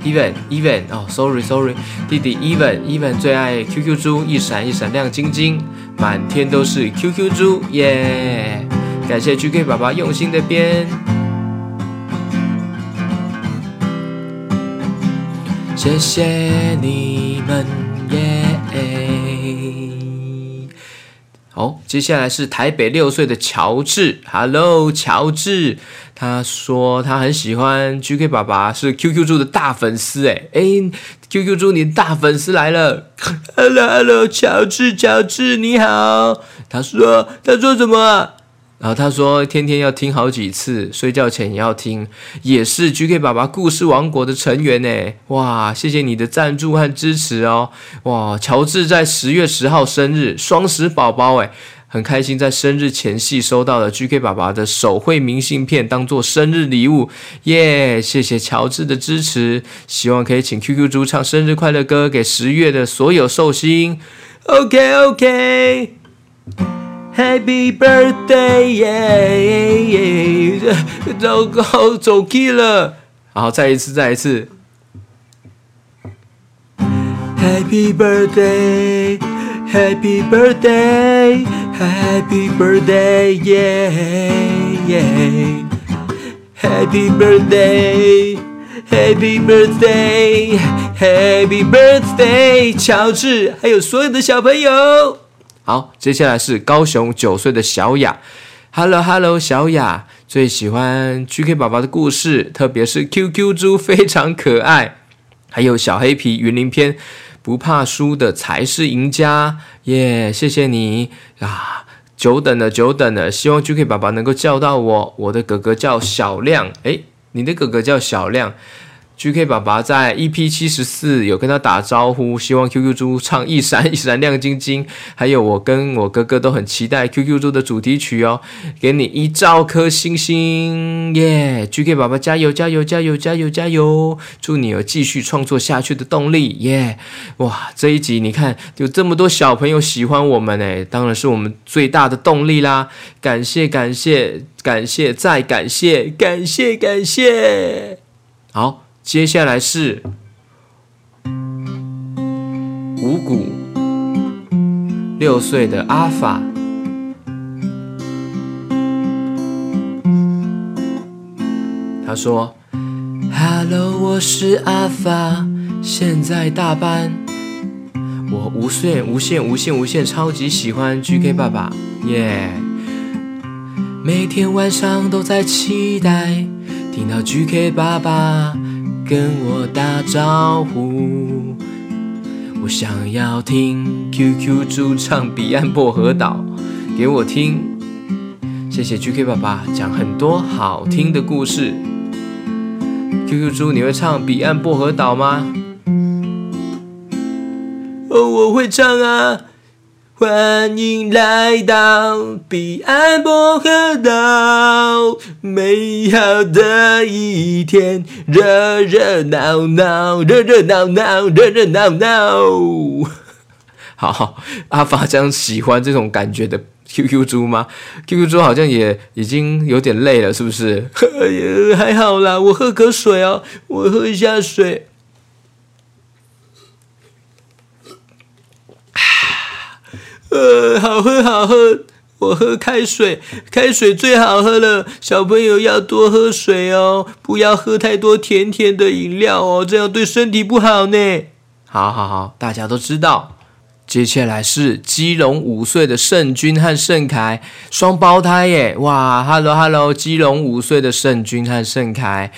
[SPEAKER 1] Even Even 哦，Sorry Sorry，弟弟 Even Even 最爱 QQ 猪，一闪一闪亮晶晶，满天都是 QQ 猪，耶，感谢 GK 爸爸用心的编，谢谢你们耶。好，接下来是台北六岁的乔治，Hello，乔治，他说他很喜欢 GK 爸爸，是 QQ 猪的大粉丝，哎哎，QQ 猪你的大粉丝来了，Hello，Hello，乔治，乔治你好，他说他说什么？然后他说，天天要听好几次，睡觉前也要听，也是 GK 爸爸故事王国的成员呢。哇，谢谢你的赞助和支持哦。哇，乔治在十月十号生日，双十宝宝哎，很开心在生日前夕收到了 GK 爸爸的手绘明信片，当做生日礼物。耶，谢谢乔治的支持，希望可以请 QQ 猪唱生日快乐歌给十月的所有寿星。OK OK。Happy birthday，耶耶耶！糟糕，走 key 了。好，再一次，再一次。Happy Birthday，Happy Birthday Happy birthday，yeah, yeah! Happy birthday，Happy birthday，Happy birthday，乔治，还有所有的小朋友。好，接下来是高雄九岁的小雅，Hello Hello，小雅最喜欢 GK 宝宝的故事，特别是 QQ 猪非常可爱，还有小黑皮云林篇，不怕输的才是赢家，耶、谢谢你啊，久等了久等了，希望 J.K. 爸爸能够叫到我，我的哥哥叫小亮，诶，你的哥哥叫小亮。GK 爸爸在 EP 七十四有跟他打招呼，希望 QQ 猪唱一闪 一闪亮晶晶。还有我跟我哥哥都很期待 QQ 猪的主题曲哦，给你一兆颗星星耶！GK 爸爸加油加油加油加油加油！祝你有继续创作下去的动力耶！哇，这一集你看有这么多小朋友喜欢我们诶，当然是我们最大的动力啦！感谢感谢感谢再感谢感谢感谢，好。接下来是五谷六岁的阿法，他说：“Hello，我是阿法，现在大班，我无限无限无限无限超级喜欢 GK 爸爸，耶、每天晚上都在期待听到 GK 爸爸。”跟我打招呼，我想要听 QQ 猪唱《彼岸薄荷岛》，给我听。谢谢 GK 爸爸讲很多好听的故事。QQ 猪，你会唱《彼岸薄荷岛》吗？哦，我会唱啊。欢迎来到彼岸薄荷岛，美好的一天，热热闹闹，热热闹闹，热热闹闹。好，阿法这样喜欢这种感觉的 QQ 猪吗？QQ 猪好像也已经有点累了，是不是？还好啦，我喝口水哦，我喝一下水。呃，好喝好喝，我喝开水，开水最好喝了。小朋友要多喝水哦，不要喝太多甜甜的饮料哦，这样对身体不好呢。好好好，大家都知道。接下来是基隆五岁的圣君和圣凯，双胞胎耶！哇，Hello Hello，基隆五岁的圣君和圣凯。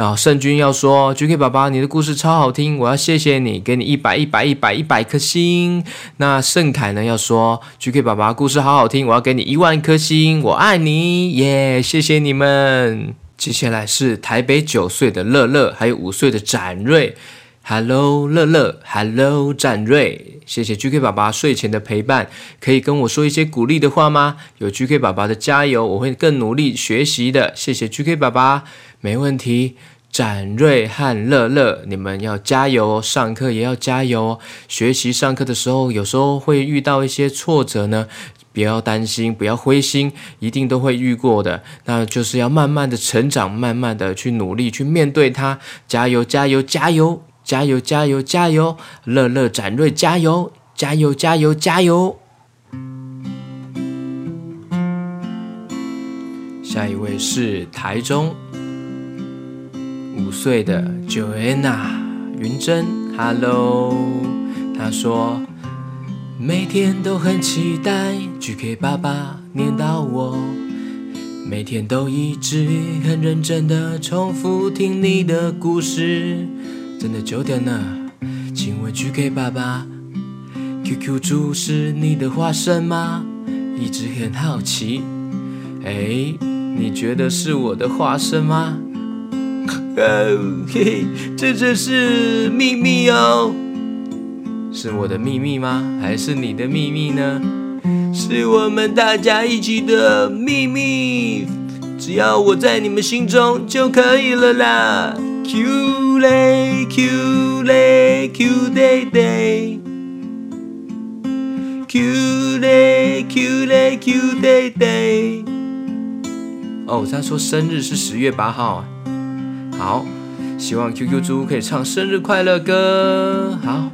[SPEAKER 1] 然后圣君要说：“GK 爸爸，你的故事超好听，我要谢谢你，给你一百一百一百一百颗星。”那圣凯呢要说：“GK 爸爸，故事好好听，我要给你一万颗星，我爱你，耶！谢谢你们。”接下来是台北九岁的乐乐，还有五岁的展瑞。Hello，乐乐，Hello，展瑞，谢谢 GK 爸爸睡前的陪伴，可以跟我说一些鼓励的话吗？有 GK 爸爸的加油，我会更努力学习的。谢谢 GK 爸爸，没问题。展瑞和乐乐，你们要加油哦，上课也要加油哦。学习上课的时候，有时候会遇到一些挫折呢，不要担心，不要灰心，一定都会遇过的。那就是要慢慢的成长，慢慢的去努力去面对它。加油，加油，加油，加油，加油，加油！乐乐、展瑞，加油，加油，加油，加油！下一位是台中。五岁的 Joanna 云珍，Hello，她说每天都很期待 GK 爸爸念到我，每天都一直很认真的重复听你的故事。真的九点了，请问 GK 爸爸，QQ 猪是你的化身吗？一直很好奇，哎，你觉得是我的化身吗？哦，嘿嘿，这这是秘密哦，是我的秘密吗？还是你的秘密呢？是我们大家一起的秘密，只要我在你们心中就可以了啦。Q 嘞 Q 嘞 Q day day，Q 嘞 Q 嘞 Q day day。哦，他说生日是十月八号啊。好，希望 QQ 猪可以唱生日快乐歌。好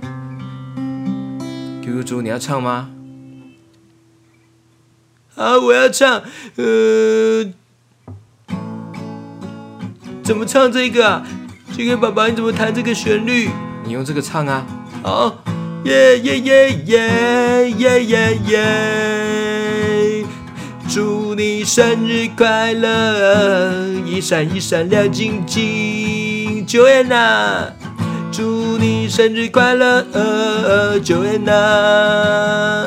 [SPEAKER 1] ，QQ 猪你要唱吗？好，我要唱。呃，怎么唱这个啊？GK 爸爸，你怎么弹这个旋律？你用这个唱啊。好，耶耶耶耶耶耶耶。祝你生日快乐，一闪一闪亮晶晶，Joanna。祝你生日快乐，Joanna。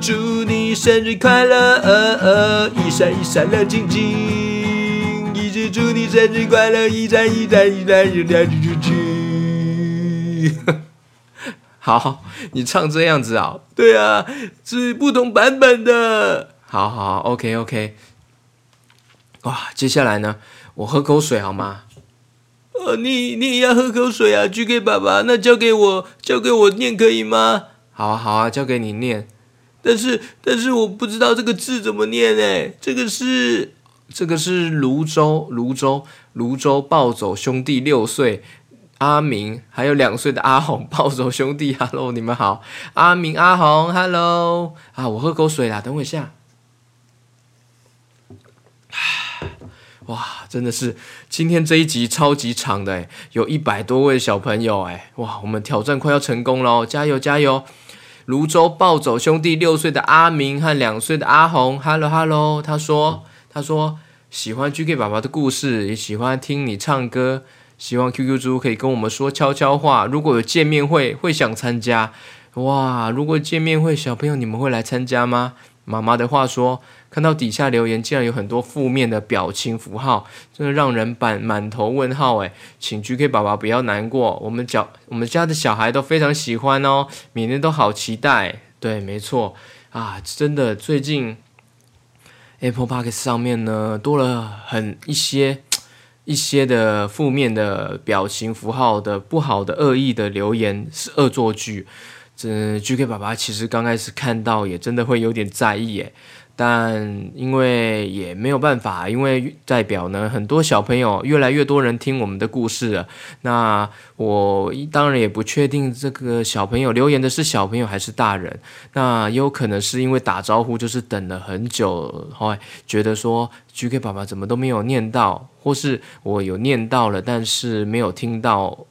[SPEAKER 1] 祝你生日快乐，一闪一闪亮晶晶。一直祝你生日快乐，一闪一闪一闪亮晶晶。好，你唱这样子啊？对啊，是不同版本的。好好，OK OK。哇，接下来呢？我喝口水好吗？呃，你你也要喝口水啊？GK 爸爸，那交给我，交给我念可以吗？好啊好啊，交给你念。但是但是我不知道这个字怎么念哎。这个是这个是泸州泸州泸州暴走兄弟六岁。阿明还有两岁的阿红，暴走兄弟，Hello，你们好。阿明、阿红，Hello。啊，我喝口水啦，等我一下。哇，真的是今天这一集超级长的诶，有一百多位小朋友诶，哇，我们挑战快要成功喽，加油加油！泸州暴走兄弟六岁的阿明和两岁的阿红，Hello Hello，他说他说喜欢 GK 爸爸的故事，也喜欢听你唱歌。希望 QQ 猪可以跟我们说悄悄话。如果有见面会，会想参加。哇，如果见面会，小朋友你们会来参加吗？妈妈的话说，看到底下留言竟然有很多负面的表情符号，真的让人满满头问号。诶，请 GK 爸爸不要难过，我们家我们家的小孩都非常喜欢哦，每天都好期待。对，没错啊，真的最近 Apple Podcast 上面呢多了很一些。一些的负面的表情符号的不好的恶意的留言是恶作剧，这 GK 爸爸其实刚开始看到也真的会有点在意诶。但因为也没有办法，因为代表呢，很多小朋友越来越多人听我们的故事了。那我当然也不确定这个小朋友留言的是小朋友还是大人。那也有可能是因为打招呼就是等了很久，后觉得说 GK 爸爸怎么都没有念到，或是我有念到了，但是没有听到，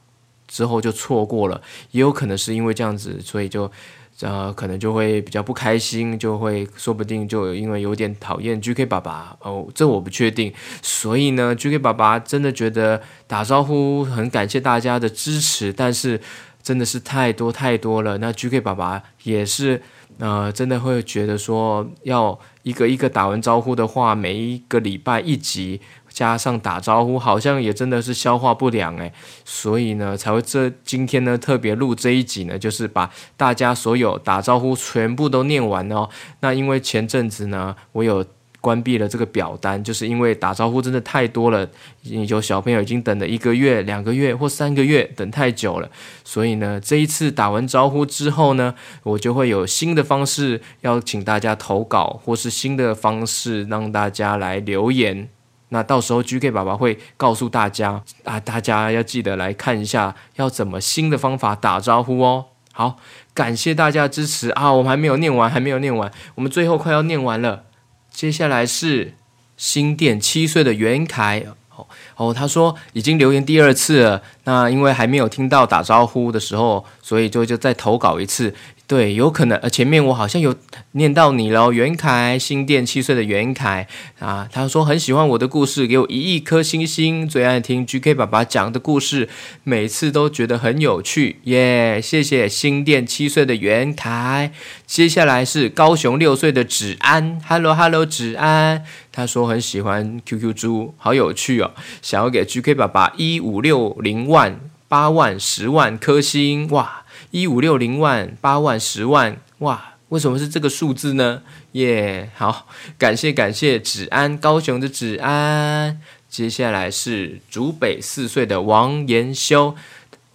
[SPEAKER 1] 之后就错过了。也有可能是因为这样子，所以就。呃，可能就会比较不开心，就会说不定就因为有点讨厌 GK 爸爸哦，这我不确定。所以呢，GK 爸爸真的觉得打招呼很感谢大家的支持，但是真的是太多太多了。那 GK 爸爸也是呃，真的会觉得说要一个一个打完招呼的话，每一个礼拜一集。加上打招呼，好像也真的是消化不良诶，所以呢，才会这今天呢特别录这一集呢，就是把大家所有打招呼全部都念完哦。那因为前阵子呢，我有关闭了这个表单，就是因为打招呼真的太多了，有小朋友已经等了一个月、两个月或三个月，等太久了。所以呢，这一次打完招呼之后呢，我就会有新的方式邀请大家投稿，或是新的方式让大家来留言。那到时候 GK 爸爸会告诉大家啊，大家要记得来看一下，要怎么新的方法打招呼哦。好，感谢大家支持啊！我们还没有念完，还没有念完，我们最后快要念完了。接下来是新店七岁的袁凯哦哦，他说已经留言第二次了。那因为还没有听到打招呼的时候，所以就就再投稿一次。对，有可能呃，前面我好像有念到你喽，袁凯，新店七岁的袁凯啊，他说很喜欢我的故事，给我一亿颗星星，最爱听 GK 爸爸讲的故事，每次都觉得很有趣，耶，谢谢新店七岁的袁凯。接下来是高雄六岁的芷安，Hello Hello，芷安，他说很喜欢 QQ 猪，好有趣哦，想要给 GK 爸爸一五六零万、八万、十万颗星，哇！一五六零万八万十万哇！为什么是这个数字呢？耶、好，感谢感谢子安，高雄的子安。接下来是竹北四岁的王延修，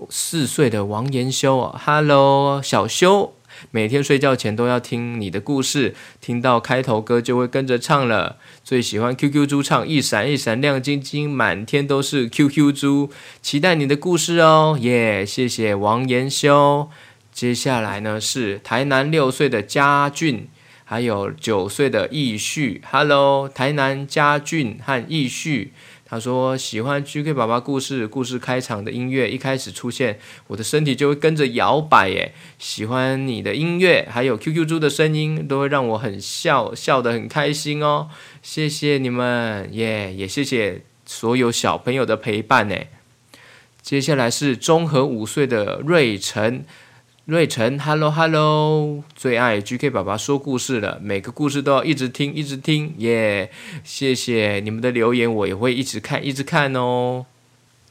[SPEAKER 1] 四岁的王延修啊，Hello，小修。每天睡觉前都要听你的故事，听到开头歌就会跟着唱了。最喜欢 QQ 猪唱一闪一闪亮晶晶，满天都是 QQ 猪。期待你的故事哦，耶、谢谢王延修。接下来呢是台南六岁的嘉俊，还有九岁的易旭。Hello，台南嘉俊和易旭。他说喜欢 GK 爸爸故事，故事开场的音乐一开始出现，我的身体就会跟着摇摆耶。喜欢你的音乐，还有 QQ 猪的声音，都会让我很笑，笑得很开心哦。谢谢你们耶，也谢谢所有小朋友的陪伴呢。接下来是中和五岁的瑞晨。瑞晨，Hello Hello，最爱 GK 爸爸说故事了，每个故事都要一直听，一直听，耶、谢谢你们的留言，我也会一直看，一直看哦。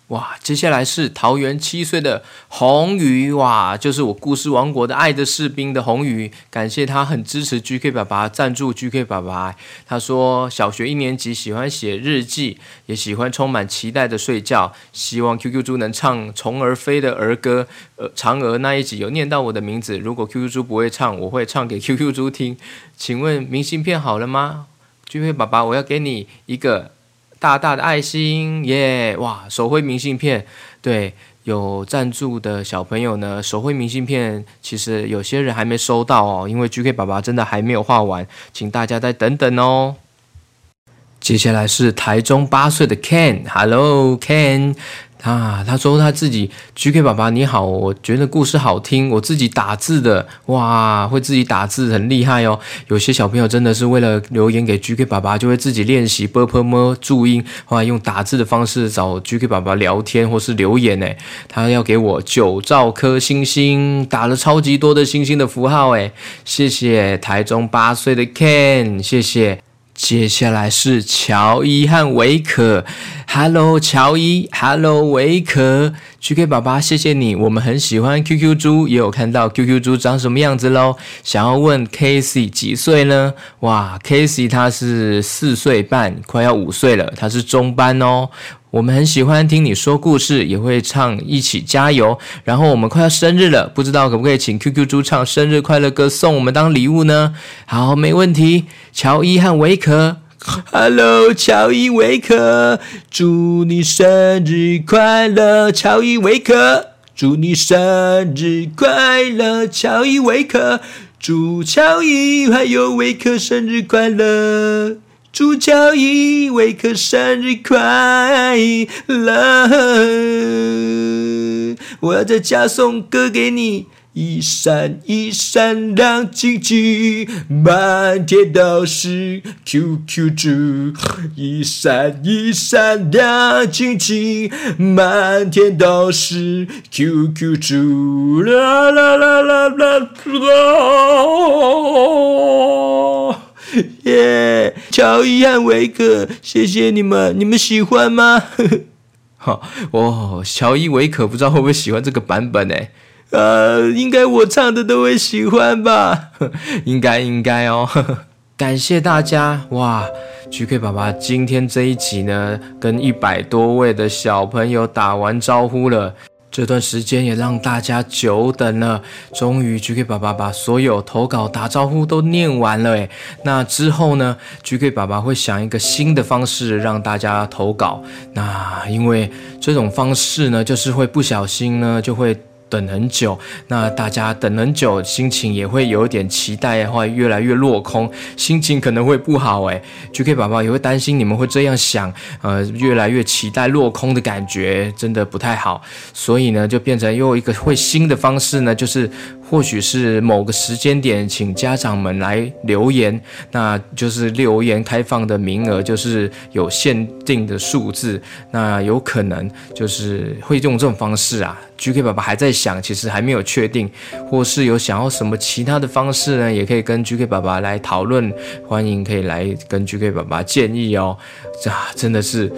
[SPEAKER 1] 哇，接下来是桃园七岁的红鱼，哇，就是我故事王国的爱的士兵的红鱼，感谢他很支持 GK 爸爸，赞助 GK 爸爸。他说小学一年级喜欢写日记，也喜欢充满期待的睡觉，希望 QQ 猪能唱虫儿飞的儿歌。呃，嫦娥那一集有念到我的名字，如果 QQ 猪不会唱，我会唱给 QQ 猪听。请问明信片好了吗？GK 爸爸，我要给你一个。大大的爱心耶哇，手绘明信片，对，有赞助的小朋友呢，手绘明信片其实有些人还没收到哦，因为 GK 爸爸真的还没有画完，请大家再等等哦。接下来是台中八岁的 Ken，Hello Ken。啊，他说他自己 GK 爸爸你好，我觉得故事好听，我自己打字的，哇，会自己打字很厉害哦。有些小朋友真的是为了留言给 GK 爸爸，就会自己练习 b u r p m 注音，后来用打字的方式找 GK 爸爸聊天或是留言诶他要给我九兆颗星星，打了超级多的星星的符号诶谢谢台中八岁的 Ken，谢谢。接下来是乔伊和维可，Hello 乔伊，Hello 维可，GK 爸爸谢谢你，我们很喜欢 QQ 猪，也有看到 QQ 猪长什么样子喽。想要问 Casey 几岁呢？哇，Casey 他是四岁半，快要五岁了，他是中班哦。我们很喜欢听你说故事，也会唱一起加油。然后我们快要生日了，不知道可不可以请 QQ 猪唱生日快乐歌送我们当礼物呢？好，没问题。乔伊和维可，Hello，乔伊维可，祝你生日快乐，乔伊维可，祝你生日快乐，乔伊维可，祝乔伊还有维可生日快乐。祝乔伊维克生日快乐！我要在家送歌给你。一闪一闪亮晶晶，满天都是 QQ 猪。一闪一闪亮晶晶，满天都是 QQ 猪。啦啦啦啦啦啦！耶！乔伊和维克，谢谢你们，你们喜欢吗？好，哦，乔伊维克不知道会不会喜欢这个版本呢？呃，应该我唱的都会喜欢吧？应该应该哦。感谢大家哇！GK 爸爸今天这一集呢，跟一百多位的小朋友打完招呼了。这段时间也让大家久等了，终于 GK 爸爸把所有投稿打招呼都念完了诶。那之后呢，GK 爸爸会想一个新的方式让大家投稿。那因为这种方式呢，就是会不小心呢就会。等很久，那大家等很久，心情也会有一点期待，会越来越落空，心情可能会不好诶。GK 宝宝也会担心你们会这样想，呃，越来越期待落空的感觉，真的不太好。所以呢，就变成又一个会新的方式呢，就是。或许是某个时间点，请家长们来留言，那就是留言开放的名额就是有限定的数字，那有可能就是会用这种方式啊。GK 爸爸还在想，其实还没有确定，或是有想要什么其他的方式呢，也可以跟 GK 爸爸来讨论，欢迎可以来跟 GK 爸爸建议哦。这真的是。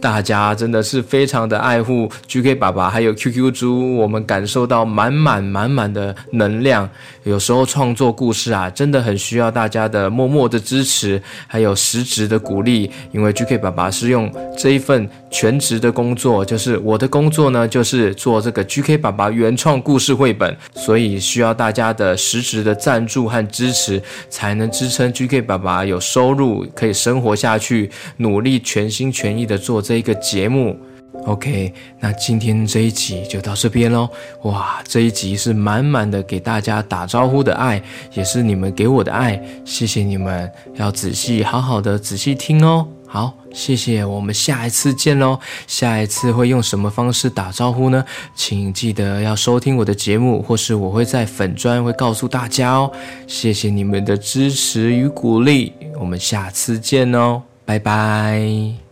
[SPEAKER 1] 大家真的是非常的爱护 GK 爸爸，还有 QQ 猪，我们感受到满满满满的能量。有时候创作故事啊，真的很需要大家的默默的支持，还有实质的鼓励。因为 GK 爸爸是用这一份全职的工作，就是我的工作呢，就是做这个 GK 爸爸原创故事绘本，所以需要大家的实质的赞助和支持，才能支撑 GK 爸爸有收入，可以生活下去，努力全心全意的做这一个节目，OK，那今天这一集就到这边喽。哇，这一集是满满的给大家打招呼的爱，也是你们给我的爱，谢谢你们，要仔细好好的仔细听哦。好，谢谢，我们下一次见喽。下一次会用什么方式打招呼呢？请记得要收听我的节目，或是我会在粉专会告诉大家哦。谢谢你们的支持与鼓励，我们下次见哦，拜拜。